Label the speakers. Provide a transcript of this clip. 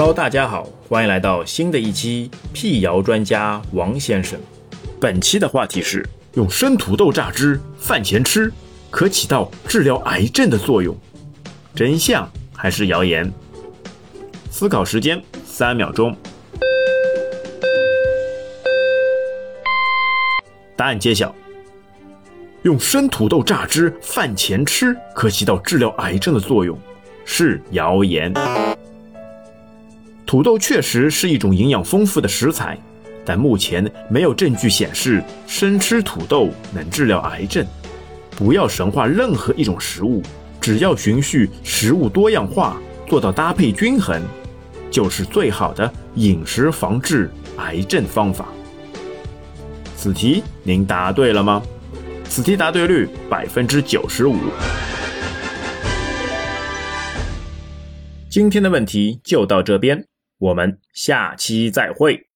Speaker 1: Hello，大家好，欢迎来到新的一期辟谣专家王先生。本期的话题是用生土豆榨汁饭前吃，可起到治疗癌症的作用，真相还是谣言？思考时间三秒钟。答案揭晓：用生土豆榨汁饭前吃，可起到治疗癌症的作用，是谣言。土豆确实是一种营养丰富的食材，但目前没有证据显示生吃土豆能治疗癌症。不要神化任何一种食物，只要循序食物多样化，做到搭配均衡，就是最好的饮食防治癌症方法。此题您答对了吗？此题答对率百分之九十五。今天的问题就到这边。我们下期再会。